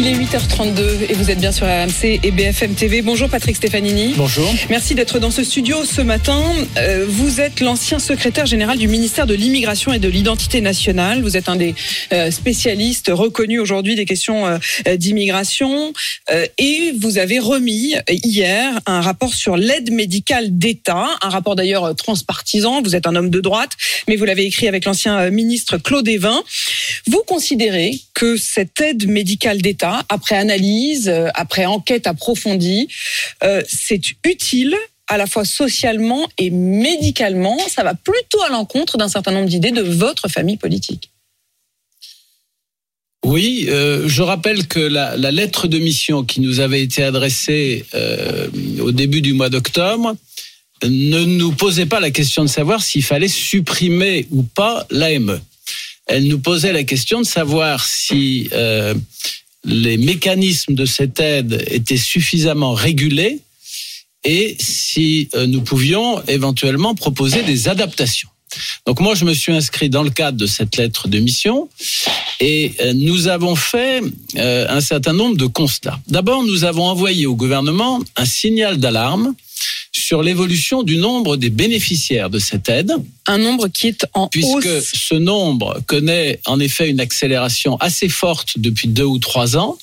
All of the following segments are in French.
Il est 8h32 et vous êtes bien sur RMC et BFM TV. Bonjour Patrick Stefanini. Bonjour. Merci d'être dans ce studio ce matin. Euh, vous êtes l'ancien secrétaire général du ministère de l'Immigration et de l'Identité nationale. Vous êtes un des euh, spécialistes reconnus aujourd'hui des questions euh, d'immigration et vous avez remis hier un rapport sur l'aide médicale d'État, un rapport d'ailleurs transpartisan. Vous êtes un homme de droite, mais vous l'avez écrit avec l'ancien ministre Claude Evin. Vous considérez que cette aide médicale d'État après analyse, euh, après enquête approfondie, euh, c'est utile à la fois socialement et médicalement. Ça va plutôt à l'encontre d'un certain nombre d'idées de votre famille politique. Oui, euh, je rappelle que la, lettre de mission qui nous avait été adressée au début du mois d'octobre ne nous posait pas la question de savoir s'il fallait supprimer ou pas l'AME. Elle nous posait la question de savoir si les mécanismes de cette aide étaient suffisamment régulés et si euh, nous pouvions éventuellement proposer des adaptations. Donc moi, je me suis inscrit dans le cadre de cette lettre de mission et euh, nous avons fait euh, un certain nombre de constats. D'abord, nous avons envoyé au gouvernement un signal d'alarme sur l'évolution du nombre des bénéficiaires de cette aide. Un nombre qui est en puisque hausse. Puisque ce nombre connaît en effet une accélération assez forte depuis deux ou trois ans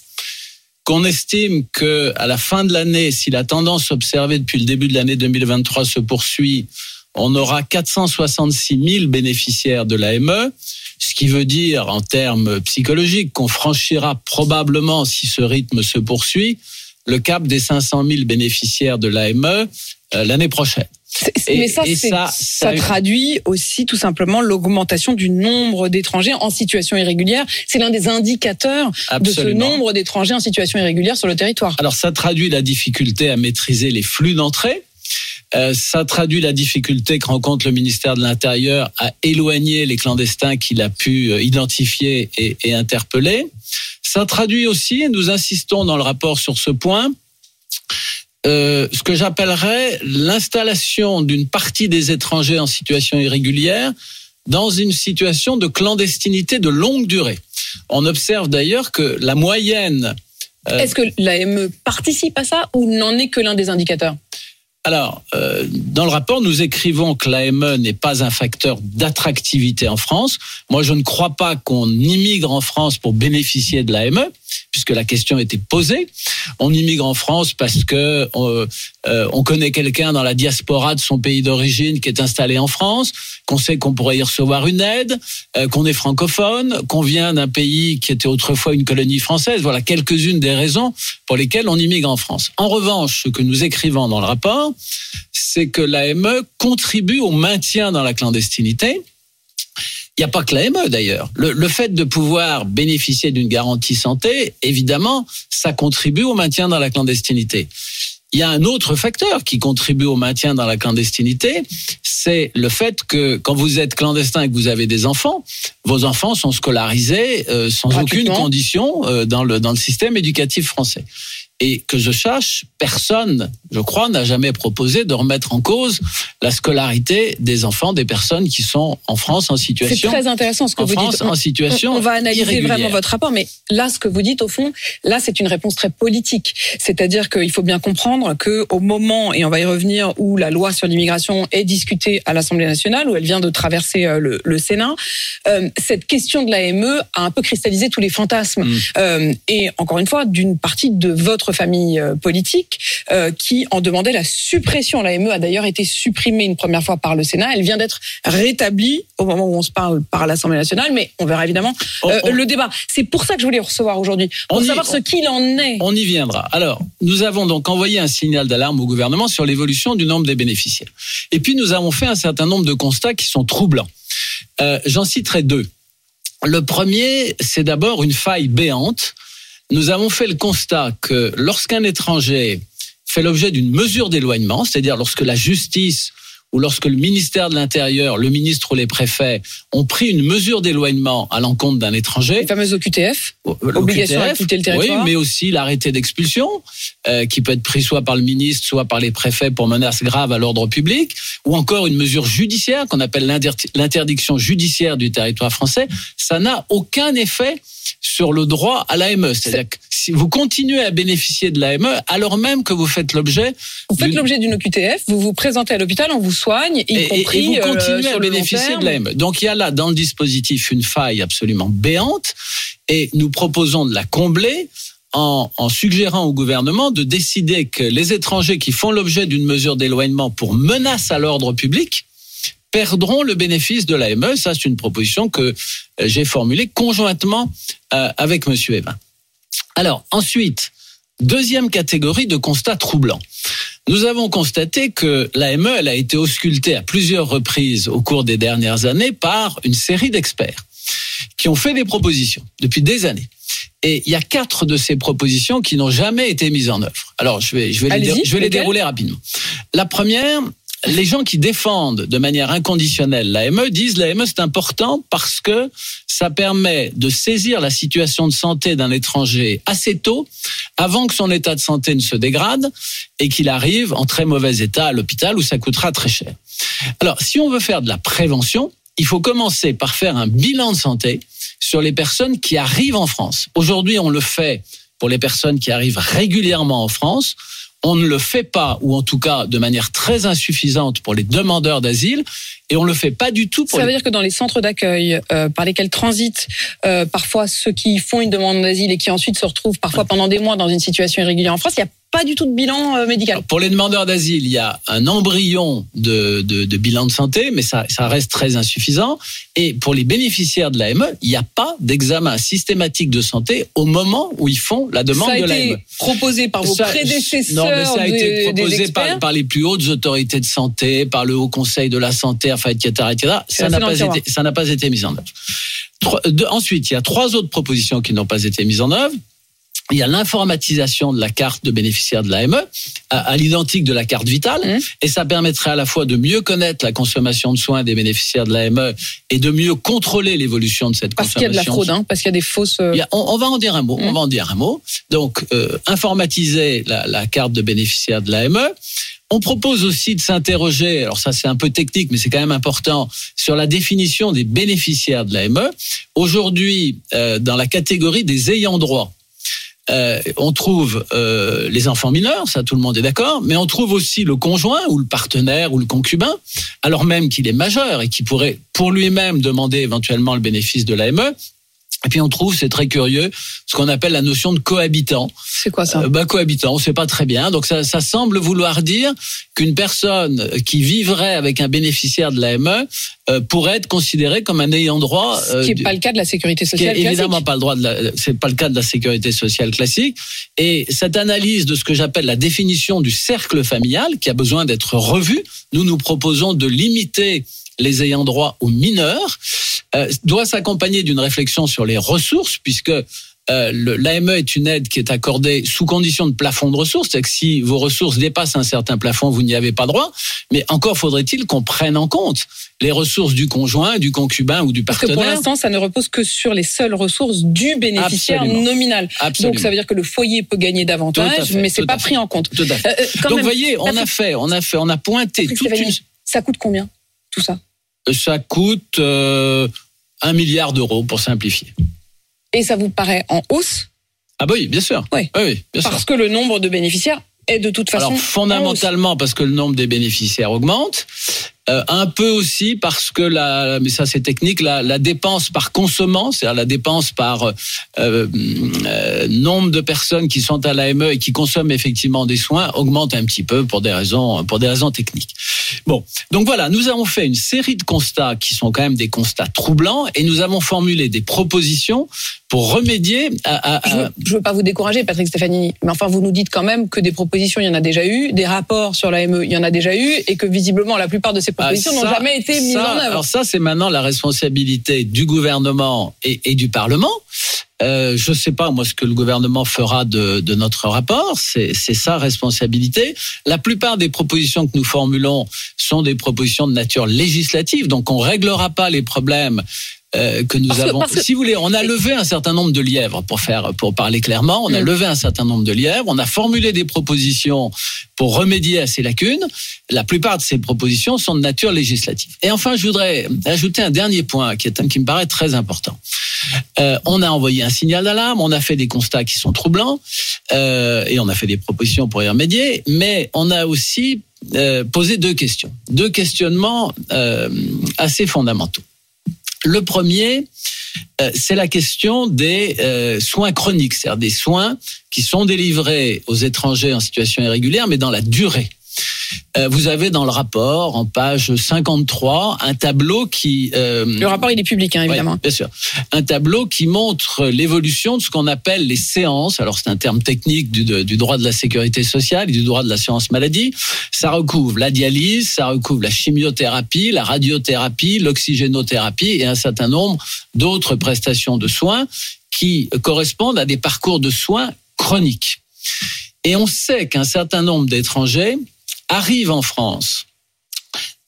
qu'on estime que à la fin de l'année, si la tendance observée depuis le début de l'année 2023 se poursuit, on aura 466 000 bénéficiaires de l'AME, ce qui veut dire en termes psychologiques qu'on franchira probablement, si ce rythme se poursuit, le cap des 500 000 bénéficiaires de l'AME euh, l'année prochaine. mais ça, ça, ça, traduit aussi tout simplement l'augmentation du nombre d'étrangers en situation irrégulière. C'est l'un des indicateurs de ce nombre d'étrangers en situation irrégulière sur le territoire. Alors ça traduit la difficulté à maîtriser les flux d'entrée. Euh, ça traduit la difficulté que rencontre le ministère de l'Intérieur à éloigner les clandestins qu'il a pu euh, identifier et, interpeller. Ça traduit aussi, et nous insistons dans le rapport sur ce point, euh, ce que j'appellerais l'installation d'une partie des étrangers en situation irrégulière dans une situation de clandestinité de longue durée. On observe d'ailleurs que la moyenne... Est-ce que l'AME participe à ça ou n'en est que l'un des indicateurs? Alors, euh, dans le rapport, nous écrivons que l'AME n'est pas un facteur d'attractivité en France. Moi, je ne crois pas qu'on immigre en France pour bénéficier de l'AME puisque la question était posée. On immigre en France parce que euh, euh, on connaît quelqu'un dans la diaspora de son pays d'origine qui est installé en France, qu'on sait qu'on pourrait y recevoir une aide, euh, qu'on est francophone, qu'on vient d'un pays qui était autrefois une colonie française. Voilà quelques-unes des raisons pour lesquelles on immigre en France. En revanche, ce que nous écrivons dans le rapport, c'est que l'AME contribue au maintien dans la clandestinité il n'y a pas que l'AME d'ailleurs. Le, le, fait de pouvoir bénéficier d'une garantie santé, évidemment, ça contribue au maintien dans la clandestinité. Il y a un autre facteur qui contribue au maintien dans la clandestinité, c'est le fait que quand vous êtes clandestin et que vous avez des enfants, vos enfants sont scolarisés euh, sans aucune condition euh, dans le dans le système éducatif français. Et que je sache, personne, je crois, n'a jamais proposé de remettre en cause la scolarité des enfants des personnes qui sont en France en situation. C'est très intéressant ce que vous dites. En situation. On, va analyser vraiment votre rapport, mais là, ce que vous dites au fond, là, c'est une réponse très politique. C'est-à-dire qu'il faut bien comprendre que au moment, et on va y revenir, où la loi sur l'immigration est discutée à l'Assemblée nationale, où elle vient de traverser euh, le, le Sénat, euh, cette question de l'AME a un peu cristallisé tous les fantasmes. Mm. Euh, et encore une fois, d'une partie de votre famille euh, politique euh, qui en demandait la suppression. L'AME a d'ailleurs été supprimée une première fois par le Sénat. Elle vient d'être rétablie au moment où on se parle par l'Assemblée nationale, mais on verra évidemment euh, le débat. C'est pour ça que je voulais recevoir aujourd'hui, pour savoir ce qu'il en est. On y viendra. Alors, nous avons donc envoyé un signal d'alarme au gouvernement sur l'évolution du nombre des bénéficiaires. Et puis, nous avons fait un certain nombre de constats qui sont troublants. J'en citerai deux. Le premier, c'est d'abord une faille béante nous avons fait le constat que lorsqu'un étranger fait l'objet d'une mesure d'éloignement, c'est-à-dire lorsque la justice ou lorsque le ministère de l'Intérieur, le ministre ou les préfets ont pris une mesure d'éloignement à l'encontre d'un étranger. Les fameuses OQTF, obligation à quitter le territoire. Oui, mais aussi l'arrêté d'expulsion, euh, qui peut être pris soit par le ministre, soit par les préfets pour menaces graves à l'ordre public, ou encore une mesure judiciaire qu'on appelle l'interdiction judiciaire du territoire français. Ça n'a aucun effet sur le droit à l'AME. C'est-à-dire que si vous continuez à bénéficier de l'AME alors même que vous faites l'objet. Vous faites l'objet d'une OQTF, vous vous présentez à l'hôpital, on vous soigne, y et, compris et vous euh, continuez sur à bénéficier de l'AME. Donc il y a là dans le dispositif une faille absolument béante et nous proposons de la combler. En, en suggérant au gouvernement de décider que les étrangers qui font l'objet d'une mesure d'éloignement pour menace à l'ordre public perdront le bénéfice de l'AME. Ça, c'est une proposition que euh, j'ai formulée conjointement euh, avec Monsieur Evin. Alors, ensuite, deuxième catégorie de constats troublants. Nous avons constaté que l'AME elle a été auscultée à plusieurs reprises au cours des dernières années par une série d'experts qui ont fait des propositions depuis des années. Et il y a quatre de ces propositions qui n'ont jamais été mises en œuvre. Alors, je vais, je vais, les, je vais les dérouler rapidement. La première, les gens qui défendent de manière inconditionnelle l'AME disent l'AME c'est important parce que ça permet de saisir la situation de santé d'un étranger assez tôt, avant que son état de santé ne se dégrade et qu'il arrive en très mauvais état à l'hôpital où ça coûtera très cher. Alors, si on veut faire de la prévention, il faut commencer par faire un bilan de santé sur les personnes qui arrivent en France. Aujourd'hui, on le fait pour les personnes qui arrivent régulièrement en France. On ne le fait pas, ou en tout cas de manière très insuffisante pour les demandeurs d'asile, et on le fait pas du tout pour Ça veut les... dire que dans les centres d'accueil euh, par lesquels transitent euh, parfois ceux qui font une demande d'asile et qui ensuite se retrouvent parfois pendant des mois dans une situation irrégulière en France, il n'y a pas du tout de bilan euh, médical. Pour les demandeurs d'asile, il y a un embryon de, de, de bilan de santé, mais ça, ça reste très insuffisant. Et pour les bénéficiaires de l'AME, il n'y a pas d'examen systématique de santé au moment où ils font la demande ça a de été l'AME. proposé par vos Ça- prédécesseurs Non, mais ça a été proposé par, par les plus hautes autorités de santé, par le Haut Conseil de la santé, enfin, etc., etc. Ça n'a pas été, ça n'a pas été mis en œuvre. Ensuite, il y a trois autres propositions qui n'ont pas été mises en œuvre. Il y a l'informatisation de la carte de bénéficiaire de l'AME à, à l'identique de la carte vitale, Mmh. et ça permettrait à la fois de mieux connaître la consommation de soins des bénéficiaires de l'AME et de mieux contrôler l'évolution de cette Parce qu'il y a de la consommation. fraude, hein, parce qu'il y a des fausses. euh, a- on, on va en dire un mot. On Mm. va en dire un mot. Donc, euh, informatiser la, la carte de bénéficiaire de l'AME. On propose aussi de s'interroger, alors ça c'est un peu technique, mais c'est quand même important, sur la définition des bénéficiaires de l'AME. Aujourd'hui, euh, dans la catégorie des ayants droit, euh, on trouve euh, les enfants mineurs, ça tout le monde est d'accord, mais on trouve aussi le conjoint ou le partenaire ou le concubin, alors même qu'il est majeur et qui pourrait pour lui-même demander éventuellement le bénéfice de l'AME. Et puis on trouve, c'est très curieux, ce qu'on appelle la notion de cohabitant. C'est quoi ça Euh, bah, cohabitant, on sait pas très bien. Donc ça, ça semble vouloir dire qu'une personne qui vivrait avec un bénéficiaire de l'AME euh, pourrait être considérée comme un ayant droit. Ce euh, qui n'est pas le cas de la sécurité ce qui sociale est évidemment classique. pas le droit de la, c'est pas le cas de la sécurité sociale classique. Et cette analyse de ce que j'appelle la définition du cercle familial, qui a besoin d'être revue, nous nous proposons de limiter les ayants droit aux mineurs, euh, doit s'accompagner d'une réflexion sur les ressources, puisque euh, l'AME est une aide qui est accordée sous condition de plafond de ressources, c'est-à-dire que si vos ressources dépassent un certain plafond, vous n'y avez pas droit. Mais encore faudrait-il qu'on prenne en compte les ressources du conjoint, du concubin ou du Parce que partenaire. pour l'instant, ça ne repose que sur les seules ressources du bénéficiaire Absolument. nominal. Absolument. Donc ça veut dire que le foyer peut gagner davantage, fait, mais c'est pas pris en compte. Tout à fait. Euh, Donc, même, vous voyez, on a fait, on a fait, on a pointé toute une. Ça coûte combien? Tout ça Ça coûte euh, un milliard d'euros pour simplifier. Et ça vous paraît en hausse? Ah bah oui, bien sûr. Oui. Oui, oui, bien sûr. parce que le nombre de bénéficiaires est de toute façon Alors en hausse. fondamentalement parce que le nombre des bénéficiaires augmente, euh, un peu aussi parce que la, mais ça c'est technique, la, la dépense par consommant, c'est-à-dire la dépense par euh, euh, nombre de personnes qui sont à l'AME et qui consomment effectivement des soins augmente un petit peu pour des raisons pour des raisons techniques. Bon, donc voilà, nous avons fait une série de constats qui sont quand même des constats troublants et nous avons formulé des propositions pour remédier à, à- Je veux, je veux pas vous décourager, Patrick Stefanini, mais enfin, vous nous dites quand même que des propositions, il y en a déjà eu, des rapports sur l'AME, il y en a déjà eu, et que visiblement, la plupart de ces propositions Ah, n'ont ça- jamais été mises ça, en œuvre. Alors ça, c'est maintenant la responsabilité du gouvernement et, et du Parlement. Euh, je ne sais pas moi ce que le gouvernement fera de, de notre rapport, c'est sa responsabilité. La plupart des propositions que nous formulons sont des propositions de nature législative, donc on réglera pas les problèmes euh, que nous avons. Si vous voulez, on a levé un certain nombre de lièvres pour faire, pour parler clairement. On a mm. levé un certain nombre de lièvres. On a formulé des propositions pour remédier à ces lacunes. La plupart de ces propositions sont de nature législative. Et enfin, je voudrais ajouter un dernier point qui est qui me paraît très important. Euh, on a envoyé un signal d'alarme. On a fait des constats qui sont troublants euh, et on a fait des propositions pour y remédier. Mais on a aussi euh, posé deux questions, deux questionnements assez fondamentaux. Le premier, euh, c'est la question des euh, soins chroniques, c'est-à-dire des soins qui sont délivrés aux étrangers en situation irrégulière, mais dans la durée. Euh, vous avez dans le rapport, en page 53, un tableau qui... Euh, le rapport, il est public, hein, évidemment. bien sûr. Un tableau qui montre l'évolution de ce qu'on appelle les séances. Alors, c'est un terme technique du, du, droit de la sécurité sociale et du droit de l'assurance maladie. Ça recouvre la dialyse, ça recouvre la chimiothérapie, la radiothérapie, l'oxygénothérapie et un certain nombre d'autres prestations de soins qui correspondent à des parcours de soins chroniques. Et on sait qu'un certain nombre d'étrangers arrivent en France,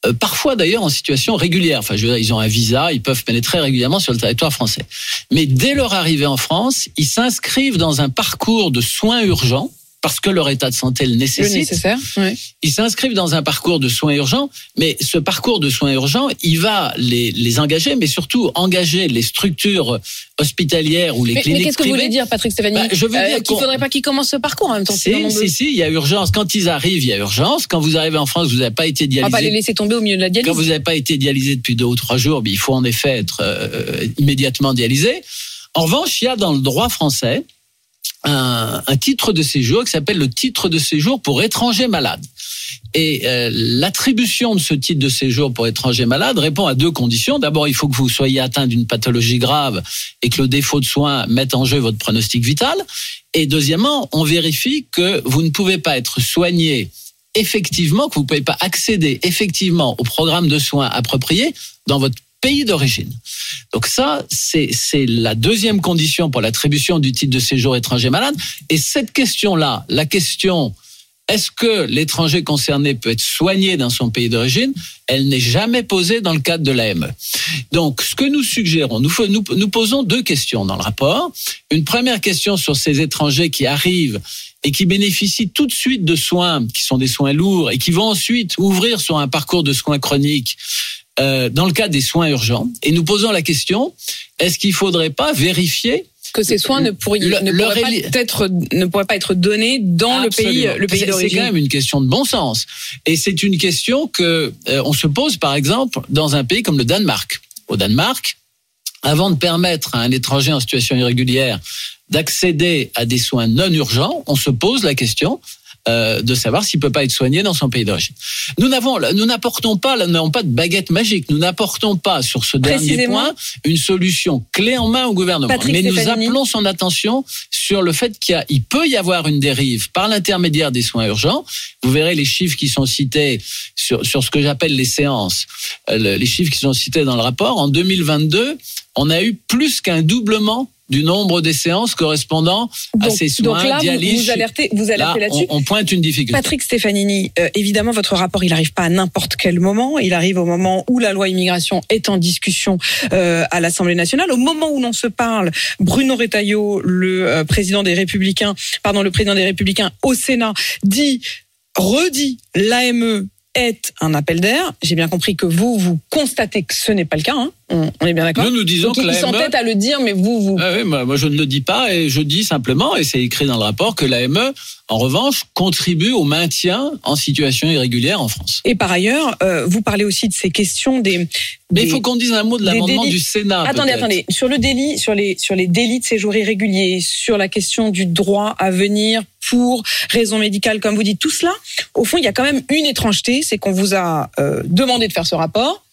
euh, parfois d'ailleurs en situation régulière. Enfin, je veux dire, ils ont un visa, ils peuvent pénétrer régulièrement sur le territoire français. Mais dès leur arrivée en France, ils s'inscrivent dans un parcours de soins urgents parce que leur état de santé le nécessite. Ils s'inscrivent dans un parcours de soins urgents, mais ce parcours de soins urgents, il va les, les engager, mais surtout engager les structures hospitalières ou les cliniques mais qu'est-ce que vous voulez dire, Patrick Stéphanie bah, Je veux euh, dire qu'il ne faudrait pas qu'ils commencent ce parcours en même temps. Si, si, si, il y a urgence. Quand ils arrivent, il y a urgence. Quand vous arrivez en France, vous n'avez pas été dialysé. On va pas les laisser tomber au milieu de la dialyse. Quand vous n'avez pas été dialysé depuis deux ou trois jours, il faut en effet être euh, immédiatement dialysé. En revanche, il y a dans le droit français un, titre de séjour qui s'appelle le titre de séjour pour étrangers malades. Et euh, l'attribution de ce titre de séjour pour étrangers malades répond à deux conditions. D'abord, il faut que vous soyez atteint d'une pathologie grave et que le défaut de soins mette en jeu votre pronostic vital. Et deuxièmement, on vérifie que vous ne pouvez pas être soigné effectivement, que vous ne pouvez pas accéder effectivement au programme de soins approprié dans votre pays d'origine. Donc ça, c'est la deuxième condition pour l'attribution du titre de séjour étranger malade. Et cette question-là, la question est-ce que l'étranger concerné peut être soigné dans son pays d'origine Elle n'est jamais posée dans le cadre de l'AME. Donc, ce que nous suggérons, nous, nous, nous posons deux questions dans le rapport. Une première question sur ces étrangers qui arrivent et qui bénéficient tout de suite de soins qui sont des soins lourds et qui vont ensuite ouvrir sur un parcours de soins chroniques euh, dans le cas des soins urgents. Et nous posons la question, est-ce qu'il ne faudrait pas vérifier que ces soins ne, pourraient, ne, pourraient pas être, ne pourraient pas être donnés dans le pays, le pays d'origine. C'est quand même une question de bon sens. Et c'est une question que euh, on se pose, par exemple, dans un pays comme le Danemark. Au Danemark, avant de permettre à un étranger en situation irrégulière d'accéder à des soins non urgents, on se pose la question euh, de savoir s'il peut pas être soigné dans son pays d'origine. Nous n'avons, nous n'apportons pas, nous n'avons pas de baguette magique. Nous n'apportons pas sur ce dernier point une solution clé en main au gouvernement. Mais nous appelons son attention sur le fait qu'il il peut y avoir une dérive par l'intermédiaire des soins urgents. Vous verrez les chiffres qui sont cités sur, sur ce que j'appelle les séances, euh, les chiffres qui sont cités dans le rapport. En 2022, on a eu plus qu'un doublement du nombre des séances correspondant à ces soins, donc là, dialyse. Vous alertez, vous alertez là-dessus. On, pointe une difficulté. Patrick Stefanini, euh, évidemment, votre rapport, il n'arrive pas à n'importe quel moment. Il arrive au moment où la loi immigration est en discussion euh, à l'Assemblée nationale. Au moment où l'on se parle, Bruno Retailleau, le euh, président des Républicains, pardon, le président des Républicains au Sénat, dit redit l'AME est un appel d'air. J'ai bien compris que vous, vous constatez que ce n'est pas le cas. Hein on, est bien d'accord Nous, nous disons que l'AME... s'entête à le dire, mais vous, vous... Ah oui, moi, je ne le dis pas et je dis simplement, et c'est écrit dans le rapport, que l'AME, en revanche, contribue au maintien en situation irrégulière en France. Et par ailleurs, euh, vous parlez aussi de ces questions des... Mais il faut qu'on dise un mot de l'amendement du Sénat. Attendez, attendez. Sur le délit, sur les, sur les délits de séjour irrégulier, sur la question du droit à venir pour raison médicale, comme vous dites, tout cela, au fond, il y a quand même une étrangeté, c'est qu'on vous a euh, demandé de faire ce rapport,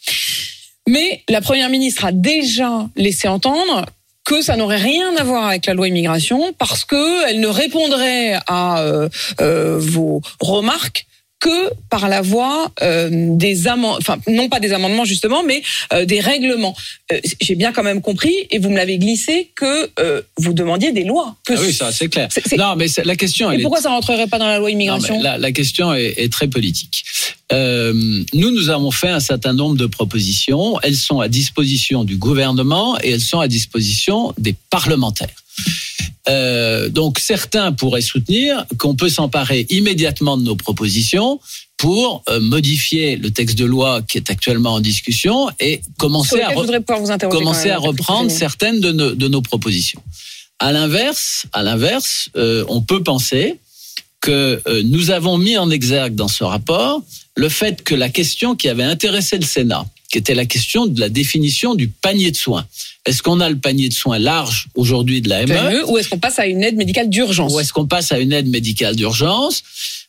mais la Première ministre a déjà laissé entendre que ça n'aurait rien à voir avec la loi immigration parce que elle ne répondrait à euh, euh, vos remarques que par la voie euh, des amendements, enfin non pas des amendements justement, mais euh, des règlements. Euh, J'ai bien quand même compris, et vous me l'avez glissé, que vous demandiez des lois. Que Ah oui, ça c'est clair. Non, mais la question, et elle est pourquoi ça rentrerait pas dans la loi Non, immigration? mais la, la question est, est très politique. Euh, nous, nous avons fait un certain nombre de propositions. Elles sont à disposition du gouvernement et elles sont à disposition des parlementaires. Euh, donc certains pourraient soutenir qu'on peut s'emparer immédiatement de nos propositions pour euh, modifier le texte de loi qui est actuellement en discussion et commencer à, re- commencer reprendre certaines de nos, de nos propositions. À l'inverse, à l'inverse, euh, on peut penser que euh, nous avons mis en exergue dans ce rapport le fait que la question qui avait intéressé le Sénat, qui était la question de la définition du panier de soins. Est-ce qu'on a le panier de soins large aujourd'hui de la ME PME, ou est-ce qu'on passe à une aide médicale d'urgence? Ou est-ce qu'on passe à une aide médicale d'urgence?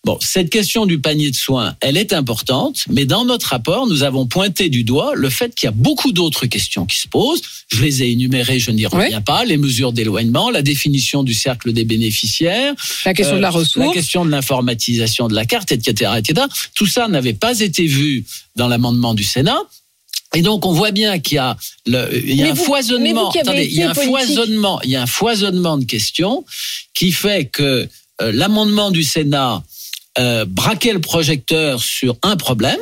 Bon, cette question du panier de soins, elle est importante, mais dans notre rapport, nous avons pointé du doigt le fait qu'il y a beaucoup d'autres questions qui se posent. Je les ai énumérées, je n'y reviens pas. Les mesures d'éloignement, la définition du cercle des bénéficiaires, La question euh, de la la ressource. question de l'informatisation de la carte, etc., etc. Tout ça n'avait pas été vu dans l'amendement du Sénat. Et donc on voit bien qu'il y a, le, il y a un vous- foisonnement. Attendez, il y a un politique. foisonnement. Il y a un foisonnement de questions qui fait que euh, l'amendement du Sénat euh, braquait le projecteur sur un problème.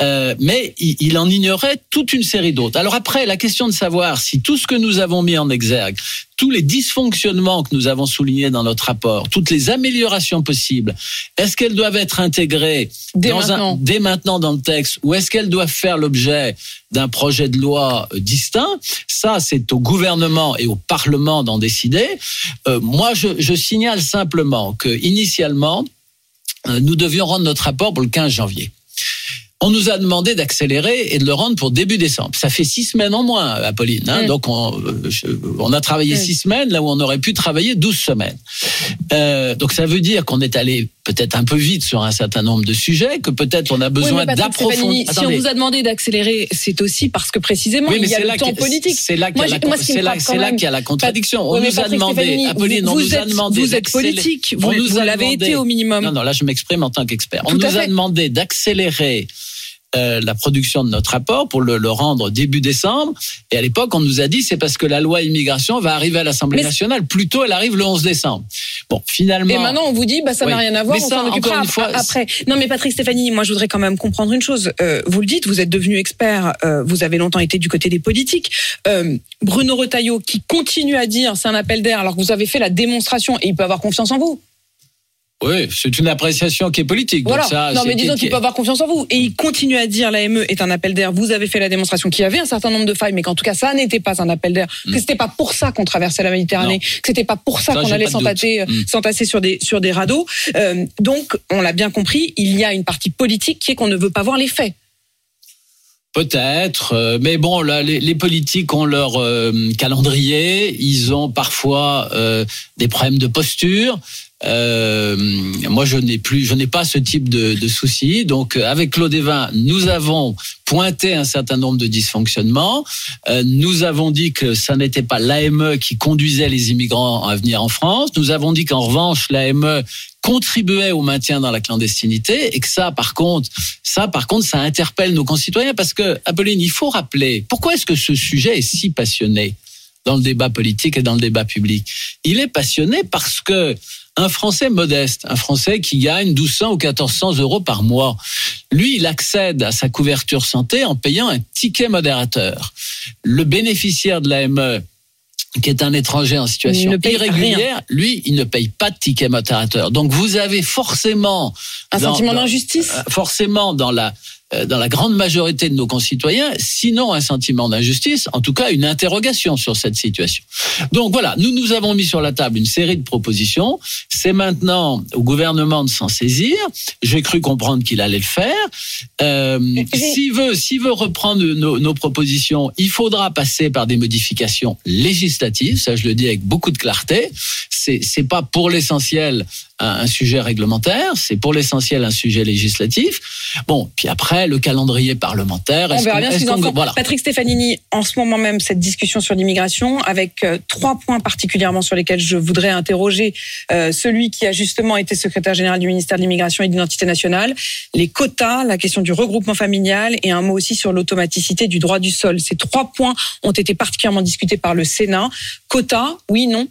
euh, mais il, il en ignorait toute une série d'autres. Alors après, la question de savoir si tout ce que nous avons mis en exergue, tous les dysfonctionnements que nous avons soulignés dans notre rapport, toutes les améliorations possibles, est-ce qu'elles doivent être intégrées Dès dans maintenant. Un, dès maintenant dans le texte ou est-ce qu'elles doivent faire l'objet d'un projet de loi euh, distinct? Ça, c'est au gouvernement et au Parlement d'en décider. Euh, moi, je, je signale simplement que initialement, nous devions rendre notre rapport pour le 15 janvier. On nous a demandé d'accélérer et de le rendre pour début décembre. Ça fait six semaines en moins, Apolline. Hein. Donc, on, euh, je- on a travaillé six semaines là où on aurait pu travailler 12 semaines. Euh, donc, ça veut dire qu'on est allé peut-être un peu vite sur un certain nombre de sujets, que peut-être on a Oui, besoin Stefanini, d'approfondir. Si on vous a demandé d'accélérer, c'est aussi parce que précisément Oui, mais il y a le là temps que- politique. C'est là qu'il y a la, y a contradiction. Oui, On mais nous a demandé, Apolline, on vous nous a êtes- demandé Vous êtes politique, vous, nous vous l'avez été au minimum. Non, non, là, je m'exprime en tant qu'expert. On nous a demandé d'accélérer euh, la production de notre rapport pour le, le rendre début décembre. Et à l'époque, on nous a dit c'est parce que la loi immigration va arriver à l'Assemblée nationale. Plutôt, elle arrive le 11 décembre. Bon, finalement. Et maintenant, on vous dit, bah, ça n'a rien à voir, Mais on s'en occupera une fois, après. Non, mais Patrick Stéphanie, moi, je voudrais quand même comprendre une chose. Euh, vous le dites, vous êtes devenu expert, euh, vous avez longtemps été du côté des politiques. Bruno Retailleau, qui continue à dire c'est un appel d'air, alors que vous avez fait la démonstration, et il peut avoir confiance en vous. Oui, c'est une appréciation qui est politique. donc Voilà. ça, non, mais disons qui- qu'il peut avoir confiance en vous. Et il continue à dire l'AME est un appel d'air. Vous avez fait la démonstration qu'il y avait un certain nombre de failles, mais qu'en tout cas, ça n'était pas un appel d'air. Que c'était pas pour ça qu'on traversait la Méditerranée. Non. Que c'était pas pour ça, Ça, qu'on allait s'entasser, doute. Mm. s'entasser sur des, sur des radeaux. Euh, donc, on l'a bien compris, il y a une partie politique qui est qu'on ne veut pas voir les faits. Peut-être, euh, mais bon, là, les, les politiques ont leur euh, calendrier, ils ont parfois euh, des problèmes de posture. Euh, moi, je n'ai plus, je n'ai pas ce type de, de soucis. Donc, avec Claude Evin, nous avons pointé un certain nombre de dysfonctionnements. Euh, nous avons dit que ça n'était pas l'AME qui conduisait les immigrants à venir en France. Nous avons dit qu'en revanche, l'AME contribuait au maintien dans la clandestinité et que ça, par contre, ça, par contre, ça interpelle nos concitoyens parce que, Apolline, il faut rappeler pourquoi est-ce que ce sujet est si passionné dans le débat politique et dans le débat public? Il est passionné parce que un Français modeste, un Français qui gagne 1200 ou 1400 euros par mois, lui, il accède à sa couverture santé en payant un ticket modérateur. Le bénéficiaire de l'AME, qui est un étranger en situation irrégulière, lui, il ne paye pas de ticket modérateur. Donc vous avez forcément Un dans- sentiment d'injustice? euh, forcément dans la dans la grande majorité de nos concitoyens, sinon un sentiment d'injustice, en tout cas une interrogation sur cette situation. Donc voilà, nous nous avons mis sur la table une série de propositions. C'est maintenant au gouvernement de s'en saisir. J'ai cru comprendre qu'il allait le faire. Euh, s'il veut, s'il veut reprendre nos, nos propositions, il faudra passer par des modifications législatives. Ça, je le dis avec beaucoup de clarté. C'est c'est pas pour l'essentiel un, un sujet réglementaire, c'est pour l'essentiel un sujet législatif. Bon, puis après le calendrier parlementaire. On verra bien ce qu'on- voilà. Patrick Stefanini, en ce moment même, cette discussion sur l'immigration, avec euh, trois points particulièrement sur lesquels je voudrais interroger euh, celui qui a justement été secrétaire général du ministère de l'immigration et de l'identité nationale, les quotas, la question du regroupement familial et un mot aussi sur l'automaticité du droit du sol. Ces trois points ont été particulièrement discutés par le Sénat. Quotas, oui, non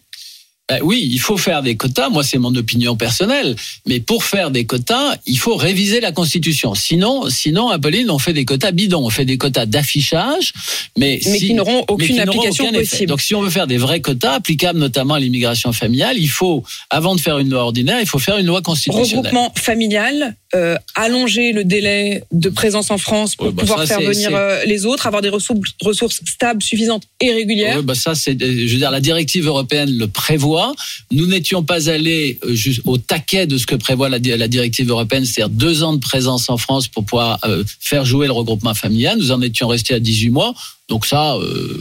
Ben oui, il faut faire des quotas. Moi, c'est mon opinion personnelle. Mais pour faire des quotas, il faut réviser la Constitution. Sinon, sinon, Apolline, on fait des quotas bidons. On fait des quotas d'affichage, mais, Mais si- qui n'auront aucune qui application aucun effet. possible. Donc, si on veut faire des vrais quotas applicables notamment à l'immigration familiale, il faut, avant de faire une loi ordinaire, il faut faire une loi constitutionnelle. Regroupement familial, euh, allonger le délai de présence en France pour Ouais, bah pouvoir ça, faire venir euh, les autres, avoir des ressources, ressources stables, suffisantes et régulières. Oui, bah ça, c'est, je veux dire, la directive européenne le prévoit. Nous n'étions pas allés euh, au taquet de ce que prévoit la, di- la directive européenne, c'est-à-dire deux ans de présence en France pour pouvoir euh, faire jouer le regroupement familial. Nous en étions restés à 18 mois. Donc ça,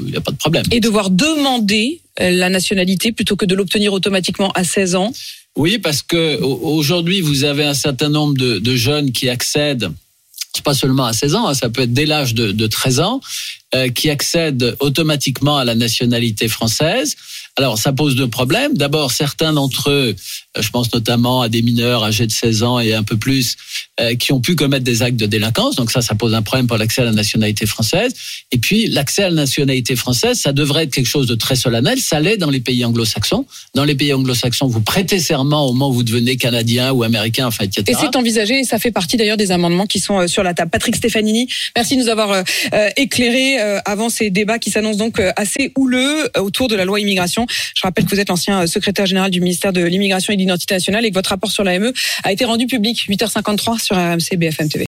il n'y a pas de problème. et devoir demander euh, la nationalité plutôt que de l'obtenir automatiquement à 16 ans. Oui, parce que au- aujourd'hui, vous avez un certain nombre de, de jeunes qui accèdent, pas seulement à 16 ans, hein, ça peut être dès l'âge de, de 13 ans, euh, qui accèdent automatiquement à la nationalité française. Alors, ça pose deux problèmes. D'abord, certains d'entre eux, euh, je pense notamment à des mineurs âgés de 16 ans et un peu plus, euh, qui ont pu commettre des actes de délinquance. Donc ça, ça pose un problème pour l'accès à la nationalité française. Et puis, l'accès à la nationalité française, ça devrait être quelque chose de très solennel. Ça l'est dans les pays anglo-saxons. Dans les pays anglo-saxons, vous prêtez serment au moment où vous devenez canadien ou américain, enfin, etc. Et c'est envisagé et ça fait partie d'ailleurs des amendements qui sont euh, sur la table. Patrick Stefanini, merci de nous avoir euh, euh, éclairé euh, avant ces débats qui s'annoncent donc euh, assez houleux euh, autour de la loi immigration. Je rappelle que vous êtes l'ancien euh, secrétaire général du ministère de l'immigration et de l'identité nationale et que votre rapport sur l'AME a été rendu public 8h53 sur RMC BFM TV.